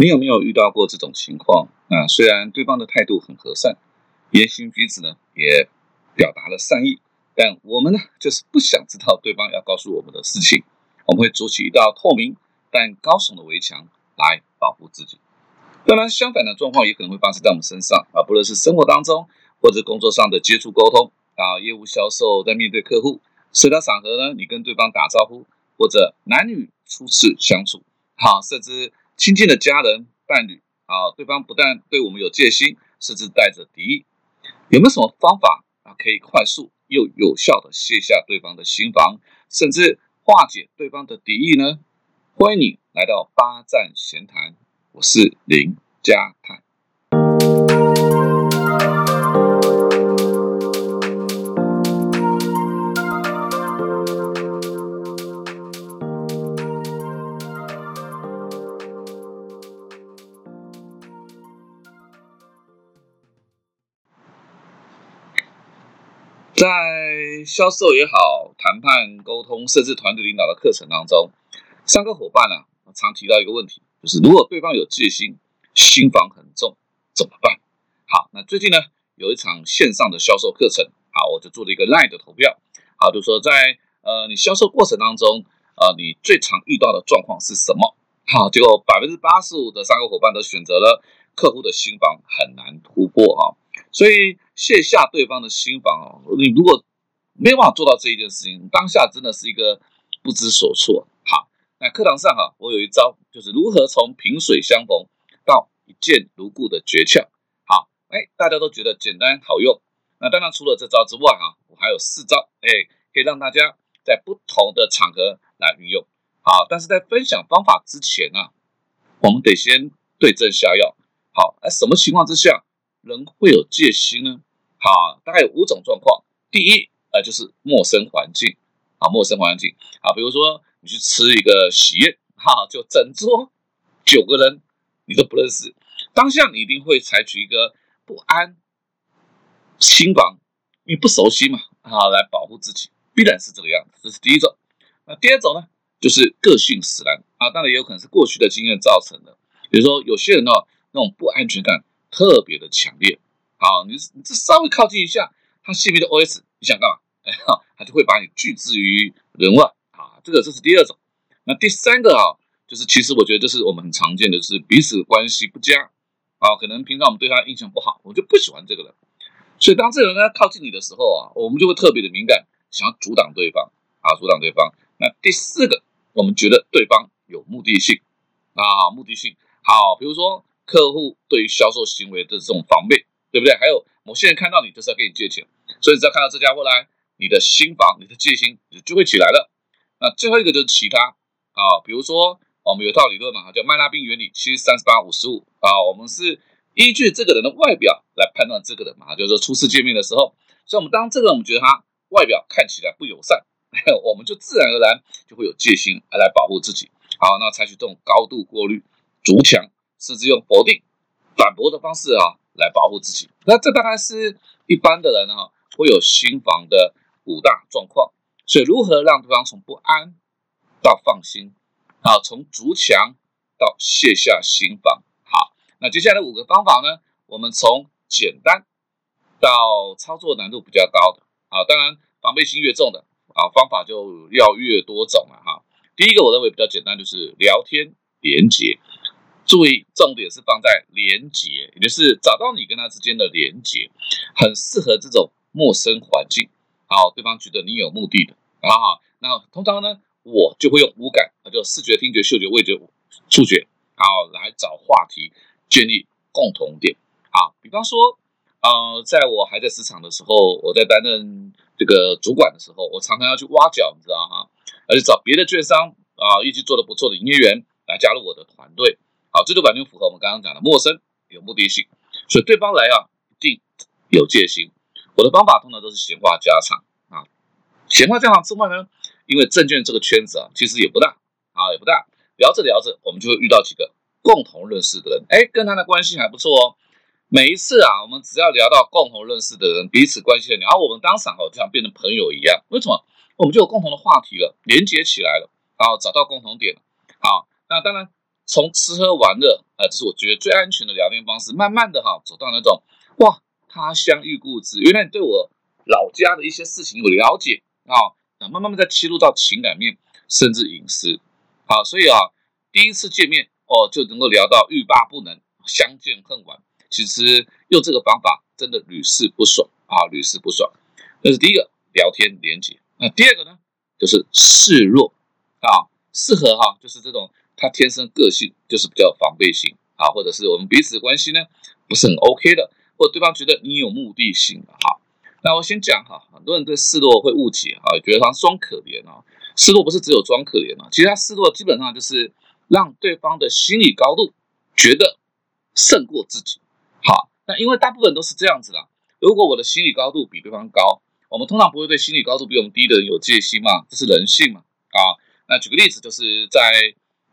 你有没有遇到过这种情况？啊，虽然对方的态度很和善，言行举止呢也表达了善意，但我们呢就是不想知道对方要告诉我们的事情，我们会筑起一道透明但高耸的围墙来保护自己。当然，相反的状况也可能会发生在我们身上啊，不论是生活当中或者工作上的接触沟通啊，业务销售在面对客户，社交场合呢，你跟对方打招呼，或者男女初次相处，好，甚至。亲近的家人、伴侣啊，对方不但对我们有戒心，甚至带着敌意，有没有什么方法啊，可以快速又有效的卸下对方的心防，甚至化解对方的敌意呢？欢迎你来到八站闲谈，我是林家泰。在销售也好，谈判沟通，甚至团队领导的课程当中，三个伙伴呢，常提到一个问题，就是如果对方有戒心，心防很重，怎么办？好，那最近呢，有一场线上的销售课程，好，我就做了一个 live 的投票，好，就说在呃你销售过程当中，呃你最常遇到的状况是什么？好，结果百分之八十五的三个伙伴都选择了客户的心防很难突破啊。所以卸下对方的心防，你如果没有办法做到这一件事情，当下真的是一个不知所措。好，那课堂上哈，我有一招，就是如何从萍水相逢到一见如故的诀窍。好，哎，大家都觉得简单好用。那当然除了这招之外啊，我还有四招，哎，可以让大家在不同的场合来运用。好，但是在分享方法之前啊，我们得先对症下药。好，哎，什么情况之下？人会有戒心呢？好，大概有五种状况。第一，呃，就是陌生环境啊，陌生环境啊，比如说你去吃一个喜宴，哈，就整桌九个人你都不认识，当下你一定会采取一个不安心防，因为不熟悉嘛，啊，来保护自己，必然是这个样子。这是第一种。那第二种呢，就是个性使然啊，当然也有可能是过去的经验造成的。比如说有些人呢，那种不安全感。特别的强烈，好，你你这稍微靠近一下，他心里的 OS，你想干嘛？哎哈，他就会把你拒之于人外，啊，这个这是第二种。那第三个啊，就是其实我觉得这是我们很常见的，是彼此关系不佳，啊，可能平常我们对他印象不好，我就不喜欢这个人，所以当这个人呢靠近你的时候啊，我们就会特别的敏感，想要阻挡对方，啊，阻挡对方。那第四个，我们觉得对方有目的性，啊，目的性，好，比如说。客户对于销售行为的这种防备，对不对？还有某些人看到你就是要跟你借钱，所以只要看到这家伙来，你的心防、你的戒心就会起来了。那最后一个就是其他啊，比如说我们有套理论嘛，叫麦拉宾原理，七三十八五十五啊，我们是依据这个人的外表来判断这个人嘛，就是说初次见面的时候，所以我们当这个人我们觉得他外表看起来不友善，我们就自然而然就会有戒心来保护自己。好，那采取这种高度过滤、筑墙。甚至用否定、反驳的方式啊来保护自己，那这大概是一般的人哈会有心防的五大状况。所以，如何让对方从不安到放心，啊，从筑墙到卸下心防？好，那接下来五个方法呢？我们从简单到操作难度比较高的，啊，当然防备心越重的啊，方法就要越多种了哈。第一个我认为比较简单，就是聊天连接。注意，重点是放在连接，也就是找到你跟他之间的连接，很适合这种陌生环境。好，对方觉得你有目的的啊。那通常呢，我就会用五感，就视觉、听觉、嗅觉、味觉、触觉，好来找话题，建立共同点。好，比方说，呃，在我还在职场的时候，我在担任这个主管的时候，我常常要去挖角，你知道哈，而且找别的券商啊，一起做的不错的营业员来加入我的团队。好，这就完全符合我们刚刚讲的陌生有目的性，所以对方来啊一定有戒心。我的方法通常都是闲话家常啊，闲话家常之外呢，因为证券这个圈子啊其实也不大啊也不大，聊着聊着我们就会遇到几个共同认识的人，哎，跟他的关系还不错哦。每一次啊，我们只要聊到共同认识的人，彼此关系很好，然后我们当场哦就像变成朋友一样。为什么？我们就有共同的话题了，连接起来了，然后找到共同点了。好，那当然。从吃喝玩乐，呃，这是我觉得最安全的聊天方式，慢慢的哈，走到那种哇，他乡遇故知，原来你对我老家的一些事情有了解啊，那慢慢慢再切入到情感面，甚至隐私，好，所以啊，第一次见面哦，就能够聊到欲罢不能，相见恨晚。其实用这个方法真的屡试不爽啊，屡试不爽。这是第一个聊天连接。那第二个呢，就是示弱啊，适合哈，就是这种他天生个性就是比较防备型啊，或者是我们彼此关系呢不是很 OK 的，或者对方觉得你有目的性啊。那我先讲哈，很多人对示弱会误解啊，觉得他装可怜啊。示弱不是只有装可怜啊，其实他示弱基本上就是让对方的心理高度觉得胜过自己。好，那因为大部分都是这样子的。如果我的心理高度比对方高，我们通常不会对心理高度比我们低的人有戒心嘛，这是人性嘛。啊，那举个例子，就是在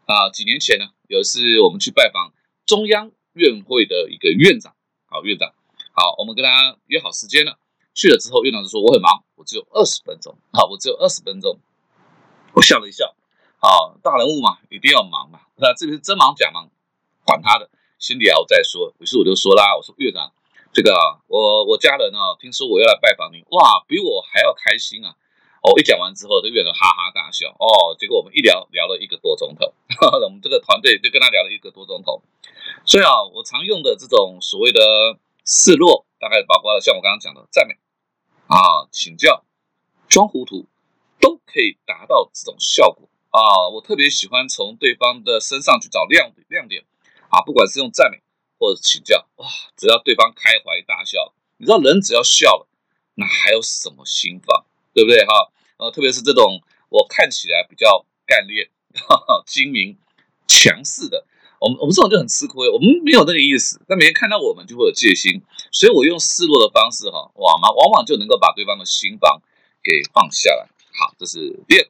啊几年前呢，有一次我们去拜访中央院会的一个院长，好院长，好，我们跟他约好时间了，去了之后，院长就说我很忙，我只有二十分钟，好，我只有二十分钟，我笑了一笑，好，大人物嘛，一定要忙嘛，那这个是真忙假忙，管他的。先聊再说，于是我就说啦，我说院长，这个我我家人啊，听说我要来拜访你，哇，比我还要开心啊！哦，一讲完之后，就变得哈哈大笑，哦，结果我们一聊聊了一个多钟头，我们这个团队就跟他聊了一个多钟头。所以啊，我常用的这种所谓的示弱，大概包括了像我刚刚讲的赞美啊、请教、装糊涂，都可以达到这种效果啊。我特别喜欢从对方的身上去找亮点亮点。啊，不管是用赞美或者请教，哇，只要对方开怀大笑，你知道人只要笑了，那还有什么心防，对不对哈？呃，特别是这种我看起来比较干练、哈哈精明、强势的，我们我们这种就很吃亏，我们没有那个意思，那别人看到我们就会有戒心，所以我用示弱的方式哈，往往，往往就能够把对方的心防给放下来。好，这是第二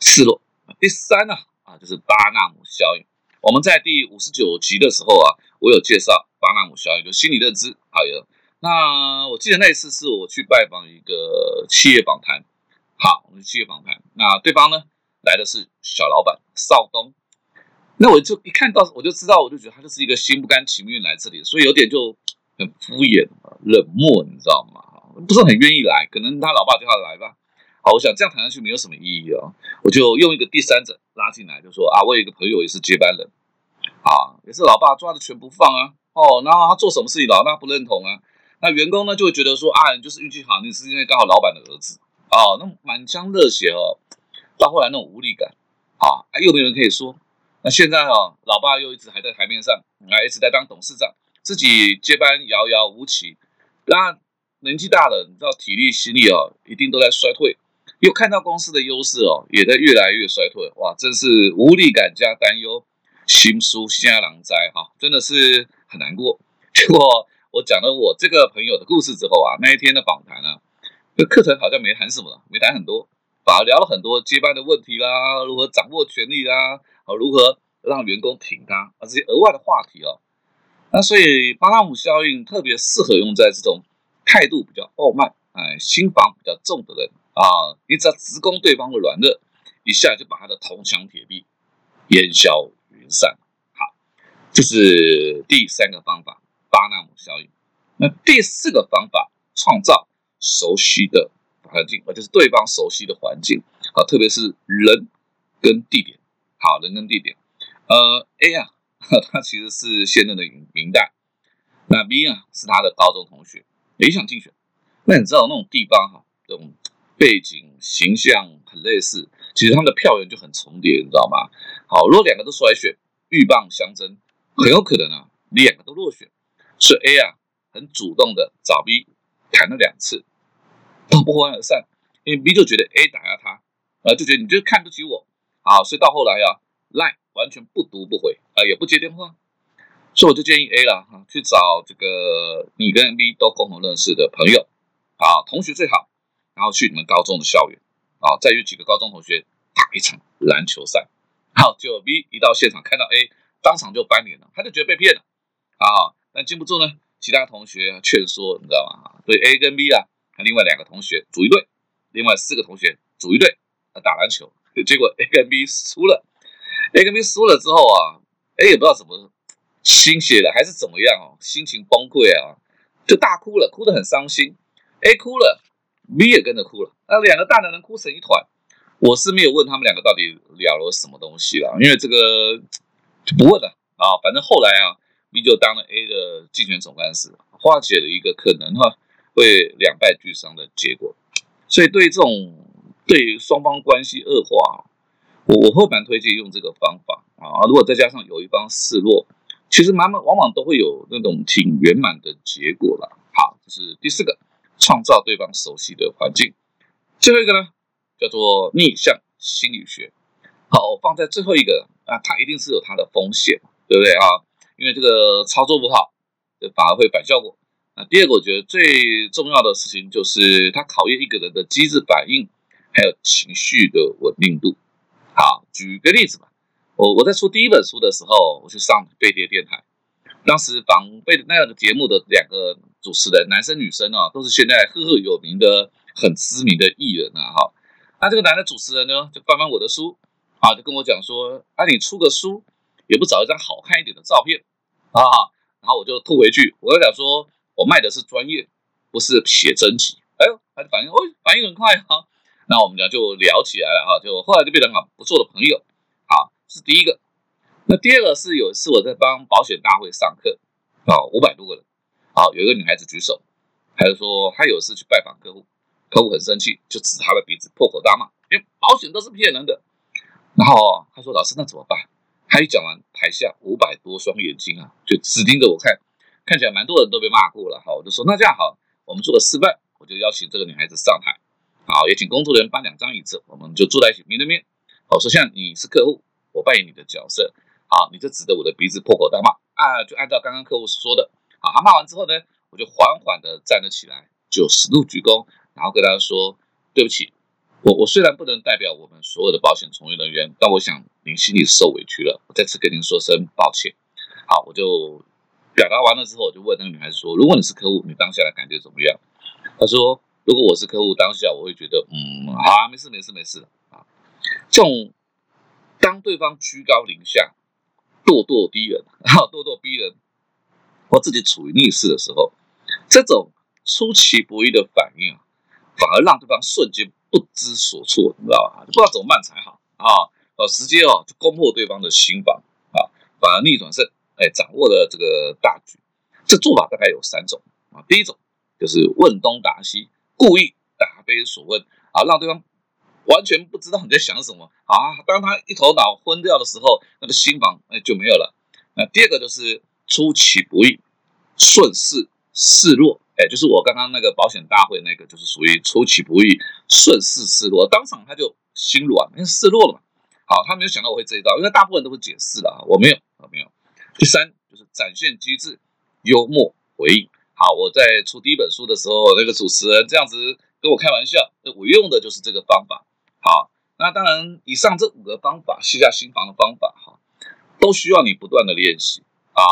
示弱。第三呢，啊，就是巴纳姆效应。我们在第五十九集的时候啊，我有介绍巴纳姆效应，就心理认知。还有，那我记得那一次是我去拜访一个企业访谈，好，我们继续访谈，那对方呢来的是小老板邵东，那我就一看到我就知道，我就觉得他就是一个心不甘情不愿来这里，所以有点就很敷衍、冷漠，你知道吗？不是很愿意来，可能他老爸叫他来吧。好，我想这样谈下去没有什么意义啊，我就用一个第三者拉进来，就说啊，我有一个朋友也是接班人，啊，也是老爸抓着全不放啊，哦，然后他做什么事情老大不认同啊，那员工呢就会觉得说啊，你就是运气好，你是因为刚好老板的儿子，哦，那满腔热血哦，到后来那种无力感，啊，又没有人可以说，那现在哈，老爸又一直还在台面上，啊，一直在当董事长，自己接班遥遥无期，那年纪大了，你知道体力心力哦，一定都在衰退。又看到公司的优势哦，也在越来越衰退，哇，真是无力感加担忧，心疏虾狼灾哈，真的是很难过。结果我讲了我这个朋友的故事之后啊，那一天的访谈呢，这课程好像没谈什么了，没谈很多，反而聊了很多接班的问题啦，如何掌握权力啦，啊，如何让员工挺他啊，这些额外的话题哦。那所以巴纳姆效应特别适合用在这种态度比较傲慢、哎，心防比较重的人。啊！你只要直攻对方的软肋，一下就把他的铜墙铁壁烟消云散。好，这是第三个方法——巴纳姆效应。那第四个方法，创造熟悉的环境，而就是对方熟悉的环境。好，特别是人跟地点。好，人跟地点。呃，A 啊，他其实是现任的明代，那 B 啊是他的高中同学，也想竞选。那你知道那种地方哈，这种。背景形象很类似，其实他们的票源就很重叠，你知道吗？好，如果两个都出来选，鹬蚌相争，很有可能啊，两个都落选。所以 A 啊，很主动的找 B 谈了两次，都不欢而散，因为 B 就觉得 A 打压他，啊，就觉得你就看不起我，啊，所以到后来啊，赖完全不读不回，啊，也不接电话，所以我就建议 A 了哈，去找这个你跟 B 都共同认识的朋友，啊，同学最好。然后去你们高中的校园，啊，再约几个高中同学打一场篮球赛。好，就 B 一到现场看到 A，当场就翻脸了，他就觉得被骗了啊。但禁不住呢，其他同学劝说，你知道吗？所以 A 跟 B 啊，另外两个同学组一队，另外四个同学组一队打篮球。结果 A 跟 B 输了，A 跟 B 输了之后啊，，A，也不知道怎么心血了，还是怎么样哦，心情崩溃啊，就大哭了，哭得很伤心。A 哭了，B 也跟着哭了，那两个大男人哭成一团。我是没有问他们两个到底聊了什么东西了，因为这个就不问了啊。反正后来啊，B 就当了 A 的竞选总干事，化解了一个可能哈会两败俱伤的结果。所以对这种对双方关系恶化，我我会蛮推荐用这个方法啊。如果再加上有一方示弱，其实慢慢往往都会有那种挺圆满的结果了。好，这是第四个，创造对方熟悉的环境。最后一个呢？叫做逆向心理学，好，放在最后一个啊，它一定是有它的风险，对不对啊？因为这个操作不好，反而会反效果。那第二个，我觉得最重要的事情就是它考验一个人的机制反应，还有情绪的稳定度。好，举个例子吧，我我在出第一本书的时候，我去上飞碟电台，当时访贝那个节目的两个主持人，男生女生啊，都是现在赫赫有名的、很知名的艺人啊，哈。那这个男的主持人呢，就翻翻我的书啊，就跟我讲说：“啊，你出个书也不找一张好看一点的照片啊。”然后我就吐回去，我就讲说：“我卖的是专业，不是写真集。”哎呦，他就反应哦，反应很快哈。那我们俩就聊起来了哈，就后来就变成很不错的朋友。好，是第一个。那第二个是有一次我在帮保险大会上课啊，五百多个人，好，有一个女孩子举手，还是说她有事去拜访客户。客户很生气，就指她的鼻子破口大骂：“因为保险都是骗人的。”然后他说：“老师，那怎么办？”他一讲完，台下五百多双眼睛啊，就只盯着我看，看起来蛮多人都被骂过了。好，我就说：“那这样好，我们做个示范，我就邀请这个女孩子上台，好，也请工作人员搬两张椅子，我们就坐在一起，面对面。好，说像你是客户，我扮演你的角色，好，你就指着我的鼻子破口大骂啊，就按照刚刚客户说的，好，他骂完之后呢，我就缓缓的站了起来，九十度鞠躬。”然后跟他说：“对不起，我我虽然不能代表我们所有的保险从业人员，但我想您心里受委屈了，我再次跟您说声抱歉。”好，我就表达完了之后，我就问那个女孩子说：“如果你是客户，你当下的感觉怎么样？”她说：“如果我是客户，当下我会觉得，嗯，好，没事，没事，没事啊。这种当对方居高临下、咄咄逼人、哈，咄咄逼人，或自己处于逆势的时候，这种出其不意的反应啊。”反而让对方瞬间不知所措，你知道吧？不知道怎么办才好啊！哦，直接哦就攻破对方的心房啊，反而逆转胜，哎，掌握了这个大局。这做法大概有三种啊。第一种就是问东答西，故意答非所问啊，让对方完全不知道你在想什么啊。当他一头脑昏掉的时候，那个心房哎就没有了。那第二个就是出其不意，顺势示弱。哎，就是我刚刚那个保险大会那个，就是属于出其不意、顺势示弱，当场他就心软，因为示弱了嘛。好，他没有想到我会这一招，因为大部分都会解释的，啊，我没有。第三就是展现机智、幽默回应。好，我在出第一本书的时候，那个主持人这样子跟我开玩笑，我用的就是这个方法。好，那当然，以上这五个方法，卸下心防的方法，哈，都需要你不断的练习啊。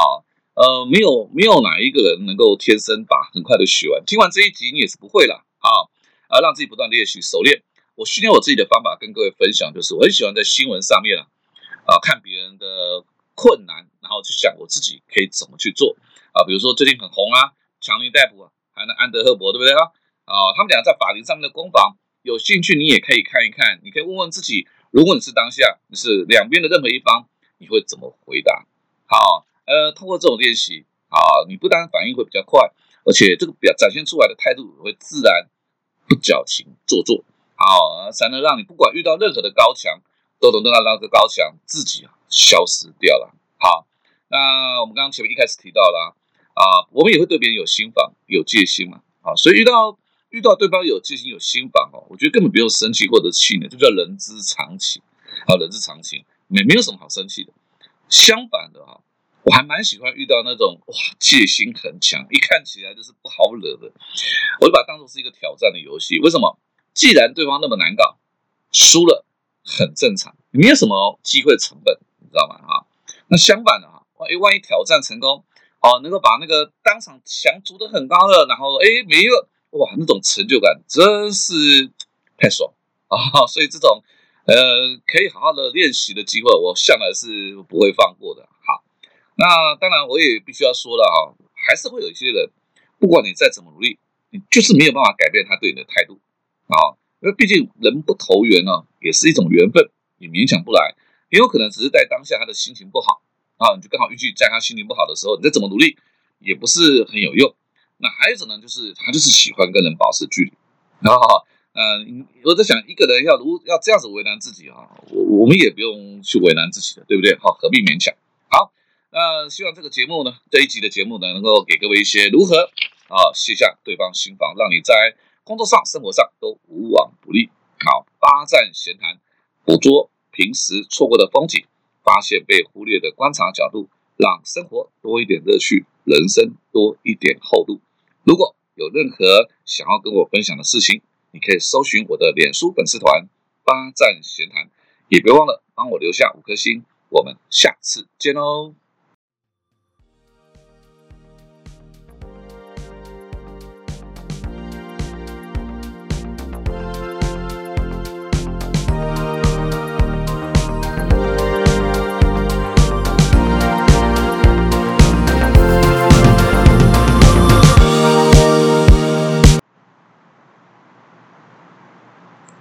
呃，没有没有哪一个人能够天生把很快的学完。听完这一集，你也是不会了啊！啊，让自己不断练习熟练。我训练我自己的方法跟各位分享，就是我很喜欢在新闻上面啊，啊，看别人的困难，然后去想我自己可以怎么去做啊。比如说最近很红啊，强尼逮捕啊，还有那安德赫伯，对不对啊？啊，他们俩在法庭上面的攻防，有兴趣你也可以看一看，你可以问问自己，如果你是当下，你是两边的任何一方，你会怎么回答？好。呃，通过这种练习啊，你不但反应会比较快，而且这个表展现出来的态度会自然，不矫情做作，好，才能让你不管遇到任何的高墙，都能让那个高墙自己啊消失掉了。好，那我们刚刚前面一开始提到了啊，我们也会对别人有心防、有戒心嘛，啊，所以遇到遇到对方有戒心、有心防哦，我觉得根本不用生气或者气馁，就叫人之常情，啊，人之常情，没没有什么好生气的，相反的哈。我还蛮喜欢遇到那种哇戒心很强，一看起来就是不好惹的，我就把它当做是一个挑战的游戏。为什么？既然对方那么难搞，输了很正常，没有什么机会成本，你知道吗？哈，那相反的哈，万一万一挑战成功，哦，能够把那个当场墙筑得很高的，然后哎没了，哇，那种成就感真是太爽啊！所以这种呃，可以好好的练习的机会，我向来是不会放过的。好，那当然我也必须要说了啊，还是会有一些人，不管你再怎么努力，你就是没有办法改变他对你的态度啊，因为毕竟人不投缘呢，也是一种缘分，你勉强不来，也有可能只是在当下他的心情不好啊，你就刚好预计在他心情不好的时候，你再怎么努力也不是很有用。那还有一种呢，就是他就是喜欢跟人保持距离，然后。嗯，我在想，一个人要如要这样子为难自己啊，我我们也不用去为难自己的，对不对？好，何必勉强？好，那希望这个节目呢，这一集的节目呢，能够给各位一些如何啊卸下对方心防，让你在工作上、生活上都无往不利。好，八站闲谈，捕捉平时错过的风景，发现被忽略的观察角度，让生活多一点乐趣，人生多一点厚度。如果有任何想要跟我分享的事情，你可以搜寻我的脸书粉丝团“八站闲谈”，也别忘了帮我留下五颗星。我们下次见喽！